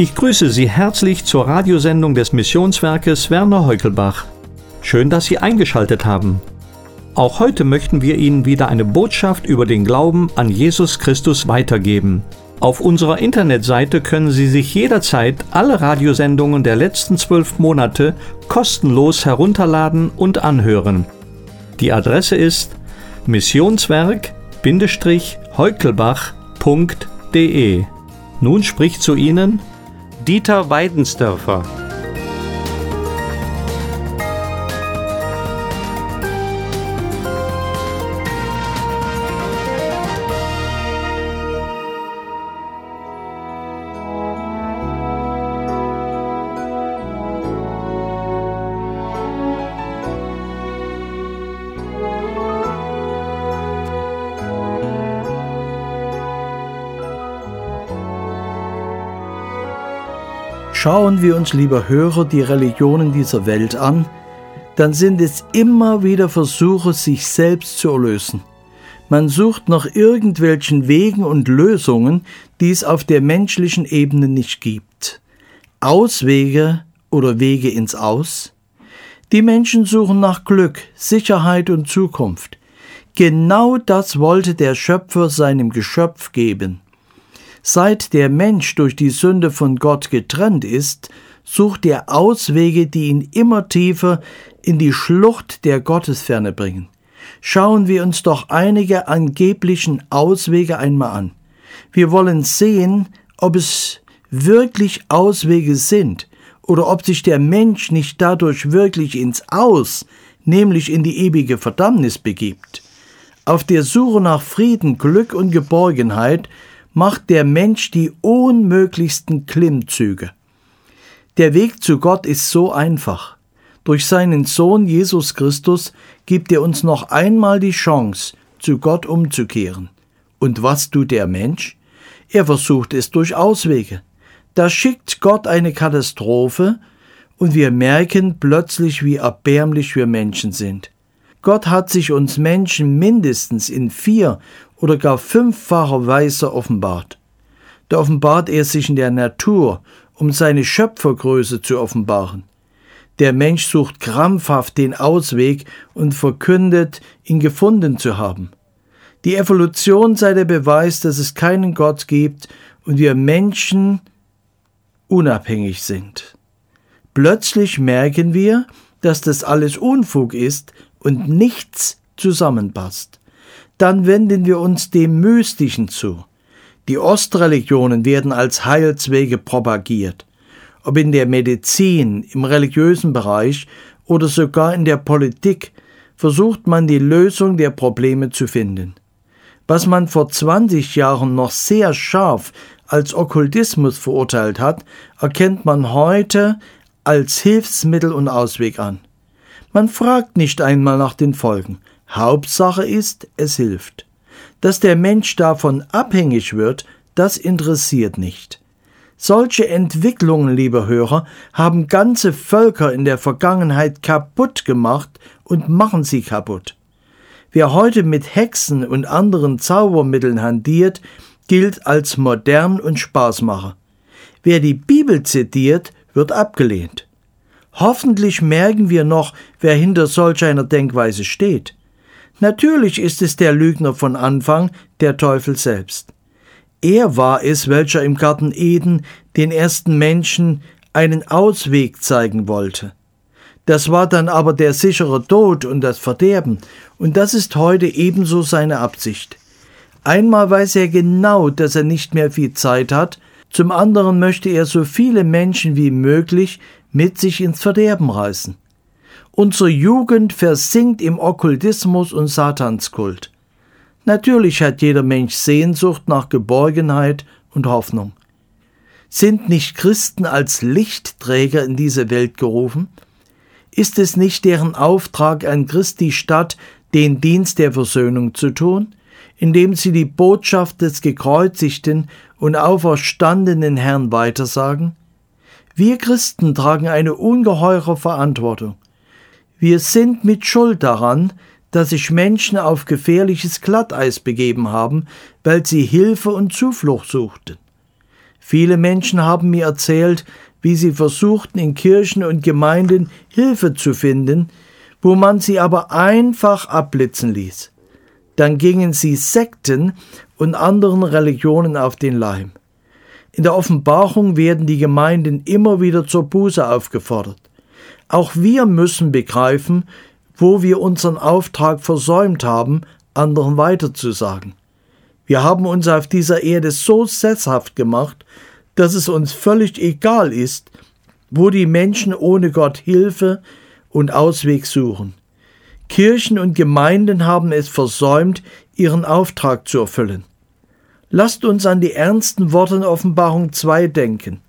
Ich grüße Sie herzlich zur Radiosendung des Missionswerkes Werner Heukelbach. Schön, dass Sie eingeschaltet haben. Auch heute möchten wir Ihnen wieder eine Botschaft über den Glauben an Jesus Christus weitergeben. Auf unserer Internetseite können Sie sich jederzeit alle Radiosendungen der letzten zwölf Monate kostenlos herunterladen und anhören. Die Adresse ist missionswerk-heukelbach.de. Nun spricht zu Ihnen Dieter Weidensdörfer. Schauen wir uns, lieber Hörer, die Religionen dieser Welt an, dann sind es immer wieder Versuche, sich selbst zu erlösen. Man sucht nach irgendwelchen Wegen und Lösungen, die es auf der menschlichen Ebene nicht gibt. Auswege oder Wege ins Aus? Die Menschen suchen nach Glück, Sicherheit und Zukunft. Genau das wollte der Schöpfer seinem Geschöpf geben. Seit der Mensch durch die Sünde von Gott getrennt ist, sucht er Auswege, die ihn immer tiefer in die Schlucht der Gottesferne bringen. Schauen wir uns doch einige angeblichen Auswege einmal an. Wir wollen sehen, ob es wirklich Auswege sind oder ob sich der Mensch nicht dadurch wirklich ins Aus, nämlich in die ewige Verdammnis begibt. Auf der Suche nach Frieden, Glück und Geborgenheit macht der Mensch die unmöglichsten Klimmzüge. Der Weg zu Gott ist so einfach. Durch seinen Sohn Jesus Christus gibt er uns noch einmal die Chance, zu Gott umzukehren. Und was tut der Mensch? Er versucht es durch Auswege. Da schickt Gott eine Katastrophe und wir merken plötzlich, wie erbärmlich wir Menschen sind. Gott hat sich uns Menschen mindestens in vier oder gar fünffacher Weise offenbart. Da offenbart er sich in der Natur, um seine Schöpfergröße zu offenbaren. Der Mensch sucht krampfhaft den Ausweg und verkündet, ihn gefunden zu haben. Die Evolution sei der Beweis, dass es keinen Gott gibt und wir Menschen unabhängig sind. Plötzlich merken wir, dass das alles Unfug ist und nichts zusammenpasst dann wenden wir uns dem Mystischen zu. Die Ostreligionen werden als Heilswege propagiert. Ob in der Medizin, im religiösen Bereich oder sogar in der Politik versucht man die Lösung der Probleme zu finden. Was man vor 20 Jahren noch sehr scharf als Okkultismus verurteilt hat, erkennt man heute als Hilfsmittel und Ausweg an. Man fragt nicht einmal nach den Folgen. Hauptsache ist, es hilft. Dass der Mensch davon abhängig wird, das interessiert nicht. Solche Entwicklungen, lieber Hörer, haben ganze Völker in der Vergangenheit kaputt gemacht und machen sie kaputt. Wer heute mit Hexen und anderen Zaubermitteln handiert, gilt als modern und Spaßmacher. Wer die Bibel zitiert, wird abgelehnt. Hoffentlich merken wir noch, wer hinter solch einer Denkweise steht. Natürlich ist es der Lügner von Anfang, der Teufel selbst. Er war es, welcher im Garten Eden den ersten Menschen einen Ausweg zeigen wollte. Das war dann aber der sichere Tod und das Verderben, und das ist heute ebenso seine Absicht. Einmal weiß er genau, dass er nicht mehr viel Zeit hat, zum anderen möchte er so viele Menschen wie möglich mit sich ins Verderben reißen. Unsere Jugend versinkt im Okkultismus und Satanskult. Natürlich hat jeder Mensch Sehnsucht nach Geborgenheit und Hoffnung. Sind nicht Christen als Lichtträger in diese Welt gerufen? Ist es nicht deren Auftrag an Christi Stadt, den Dienst der Versöhnung zu tun, indem sie die Botschaft des gekreuzigten und auferstandenen Herrn weitersagen? Wir Christen tragen eine ungeheure Verantwortung. Wir sind mit Schuld daran, dass sich Menschen auf gefährliches Glatteis begeben haben, weil sie Hilfe und Zuflucht suchten. Viele Menschen haben mir erzählt, wie sie versuchten, in Kirchen und Gemeinden Hilfe zu finden, wo man sie aber einfach abblitzen ließ. Dann gingen sie Sekten und anderen Religionen auf den Leim. In der Offenbarung werden die Gemeinden immer wieder zur Buße aufgefordert. Auch wir müssen begreifen, wo wir unseren Auftrag versäumt haben, anderen weiterzusagen. Wir haben uns auf dieser Erde so sesshaft gemacht, dass es uns völlig egal ist, wo die Menschen ohne Gott Hilfe und Ausweg suchen. Kirchen und Gemeinden haben es versäumt, ihren Auftrag zu erfüllen. Lasst uns an die ernsten Worte in Offenbarung 2 denken.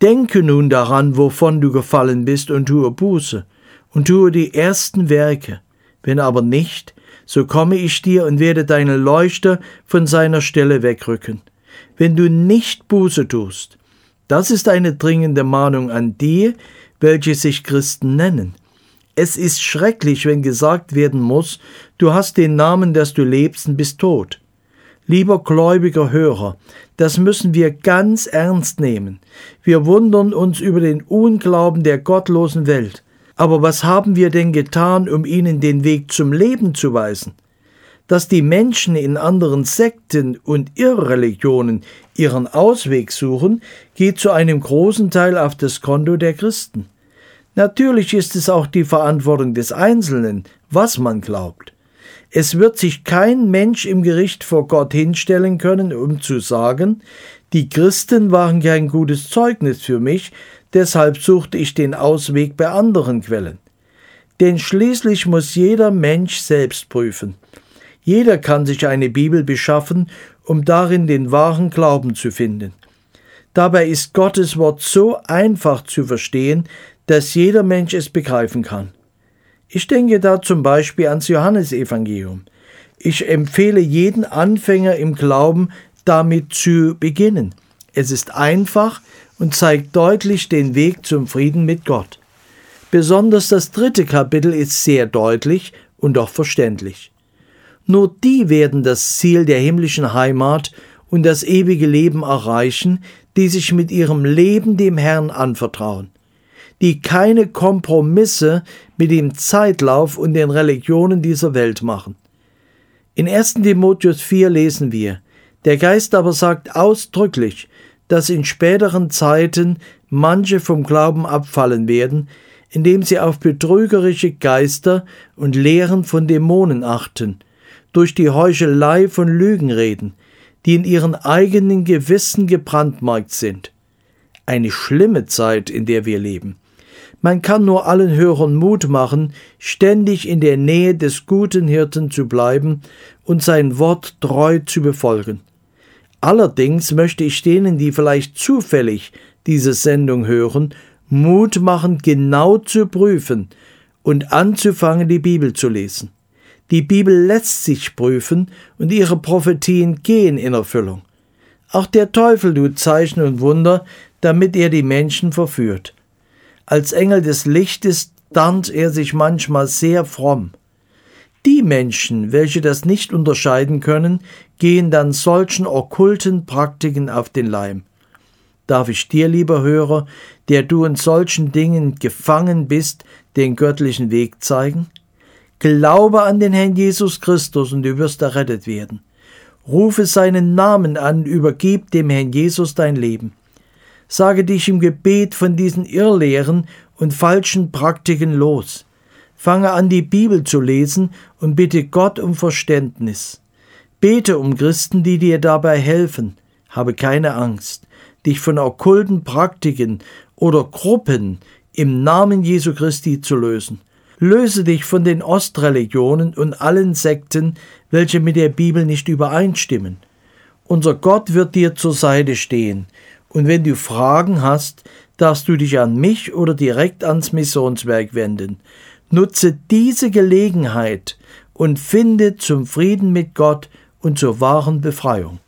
Denke nun daran, wovon du gefallen bist, und tue Buße, und tue die ersten Werke. Wenn aber nicht, so komme ich dir und werde deine Leuchter von seiner Stelle wegrücken. Wenn du nicht Buße tust, das ist eine dringende Mahnung an die, welche sich Christen nennen. Es ist schrecklich, wenn gesagt werden muss, du hast den Namen, dass du lebst und bist tot. Lieber gläubiger Hörer, das müssen wir ganz ernst nehmen. Wir wundern uns über den Unglauben der gottlosen Welt. Aber was haben wir denn getan, um ihnen den Weg zum Leben zu weisen? Dass die Menschen in anderen Sekten und Irrreligionen ihren Ausweg suchen, geht zu einem großen Teil auf das Konto der Christen. Natürlich ist es auch die Verantwortung des Einzelnen, was man glaubt. Es wird sich kein Mensch im Gericht vor Gott hinstellen können, um zu sagen, die Christen waren kein gutes Zeugnis für mich, deshalb suchte ich den Ausweg bei anderen Quellen. Denn schließlich muss jeder Mensch selbst prüfen. Jeder kann sich eine Bibel beschaffen, um darin den wahren Glauben zu finden. Dabei ist Gottes Wort so einfach zu verstehen, dass jeder Mensch es begreifen kann. Ich denke da zum Beispiel ans Johannesevangelium. Ich empfehle jeden Anfänger im Glauben, damit zu beginnen. Es ist einfach und zeigt deutlich den Weg zum Frieden mit Gott. Besonders das dritte Kapitel ist sehr deutlich und auch verständlich. Nur die werden das Ziel der himmlischen Heimat und das ewige Leben erreichen, die sich mit ihrem Leben dem Herrn anvertrauen, die keine Kompromisse mit dem Zeitlauf und den Religionen dieser Welt machen. In 1. Timotheus 4 lesen wir, der Geist aber sagt ausdrücklich, dass in späteren Zeiten manche vom Glauben abfallen werden, indem sie auf betrügerische Geister und Lehren von Dämonen achten, durch die Heuchelei von Lügen reden, die in ihren eigenen Gewissen gebrandmarkt sind. Eine schlimme Zeit, in der wir leben. Man kann nur allen Hörern Mut machen, ständig in der Nähe des guten Hirten zu bleiben und sein Wort treu zu befolgen. Allerdings möchte ich denen, die vielleicht zufällig diese Sendung hören, Mut machen, genau zu prüfen und anzufangen, die Bibel zu lesen. Die Bibel lässt sich prüfen und ihre Prophetien gehen in Erfüllung. Auch der Teufel tut Zeichen und Wunder, damit er die Menschen verführt. Als Engel des Lichtes tarnt er sich manchmal sehr fromm. Die Menschen, welche das nicht unterscheiden können, gehen dann solchen okkulten Praktiken auf den Leim. Darf ich dir, lieber Hörer, der du in solchen Dingen gefangen bist, den göttlichen Weg zeigen? Glaube an den Herrn Jesus Christus und du wirst errettet werden. Rufe seinen Namen an, übergib dem Herrn Jesus dein Leben. Sage dich im Gebet von diesen Irrlehren und falschen Praktiken los. Fange an, die Bibel zu lesen und bitte Gott um Verständnis. Bete um Christen, die dir dabei helfen. Habe keine Angst, dich von okkulten Praktiken oder Gruppen im Namen Jesu Christi zu lösen. Löse dich von den Ostreligionen und allen Sekten, welche mit der Bibel nicht übereinstimmen. Unser Gott wird dir zur Seite stehen, und wenn du Fragen hast, darfst du dich an mich oder direkt ans Missionswerk wenden. Nutze diese Gelegenheit und finde zum Frieden mit Gott und zur wahren Befreiung.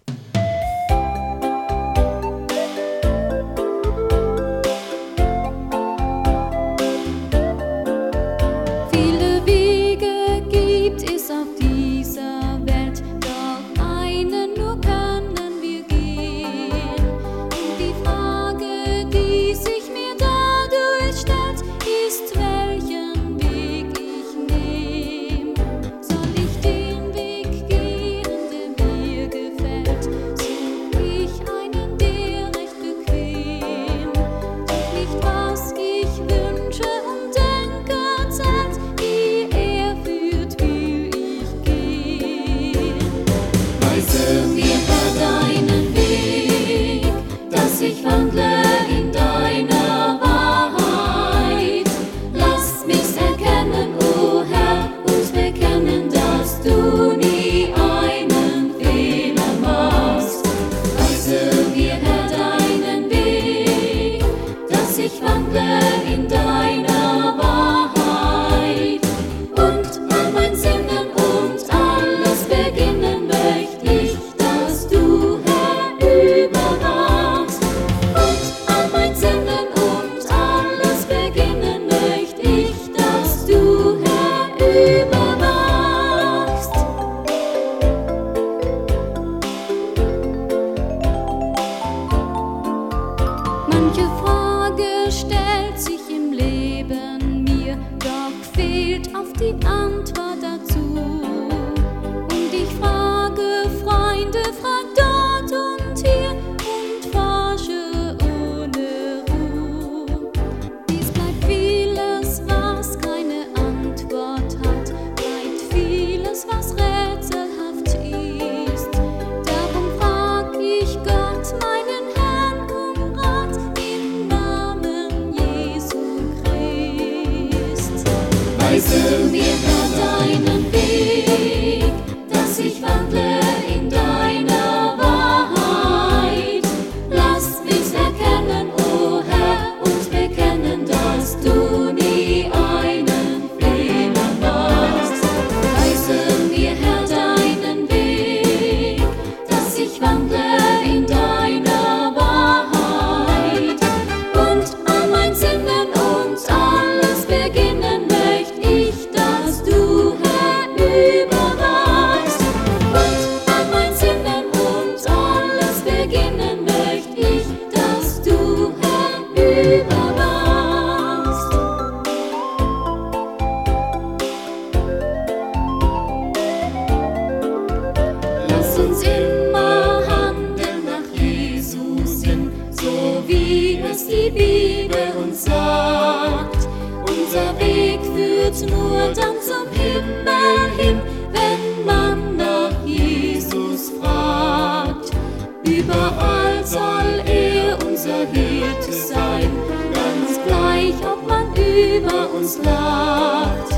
Überall soll er unser Hirte sein, ganz gleich, ob man über uns lacht.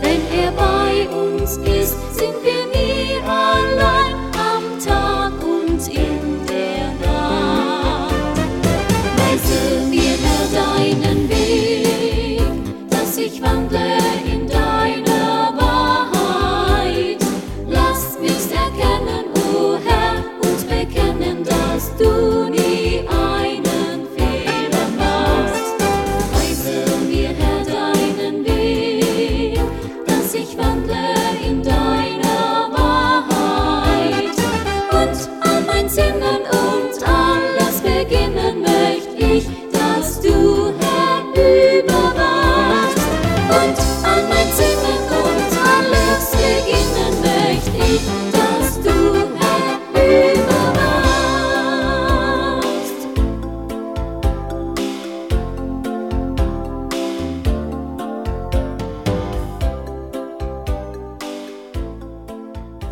Wenn er bei uns ist, sind wir nie allein am Tag und in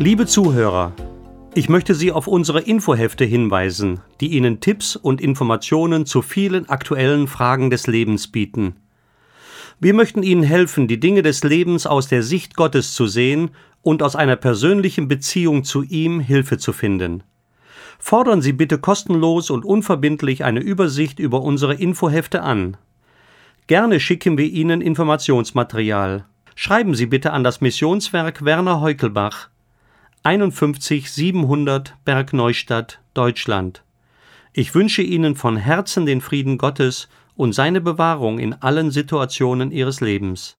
Liebe Zuhörer, ich möchte Sie auf unsere Infohefte hinweisen, die Ihnen Tipps und Informationen zu vielen aktuellen Fragen des Lebens bieten. Wir möchten Ihnen helfen, die Dinge des Lebens aus der Sicht Gottes zu sehen und aus einer persönlichen Beziehung zu ihm Hilfe zu finden. Fordern Sie bitte kostenlos und unverbindlich eine Übersicht über unsere Infohefte an. Gerne schicken wir Ihnen Informationsmaterial. Schreiben Sie bitte an das Missionswerk Werner Heukelbach, 51 700 Bergneustadt, Deutschland. Ich wünsche Ihnen von Herzen den Frieden Gottes und seine Bewahrung in allen Situationen Ihres Lebens.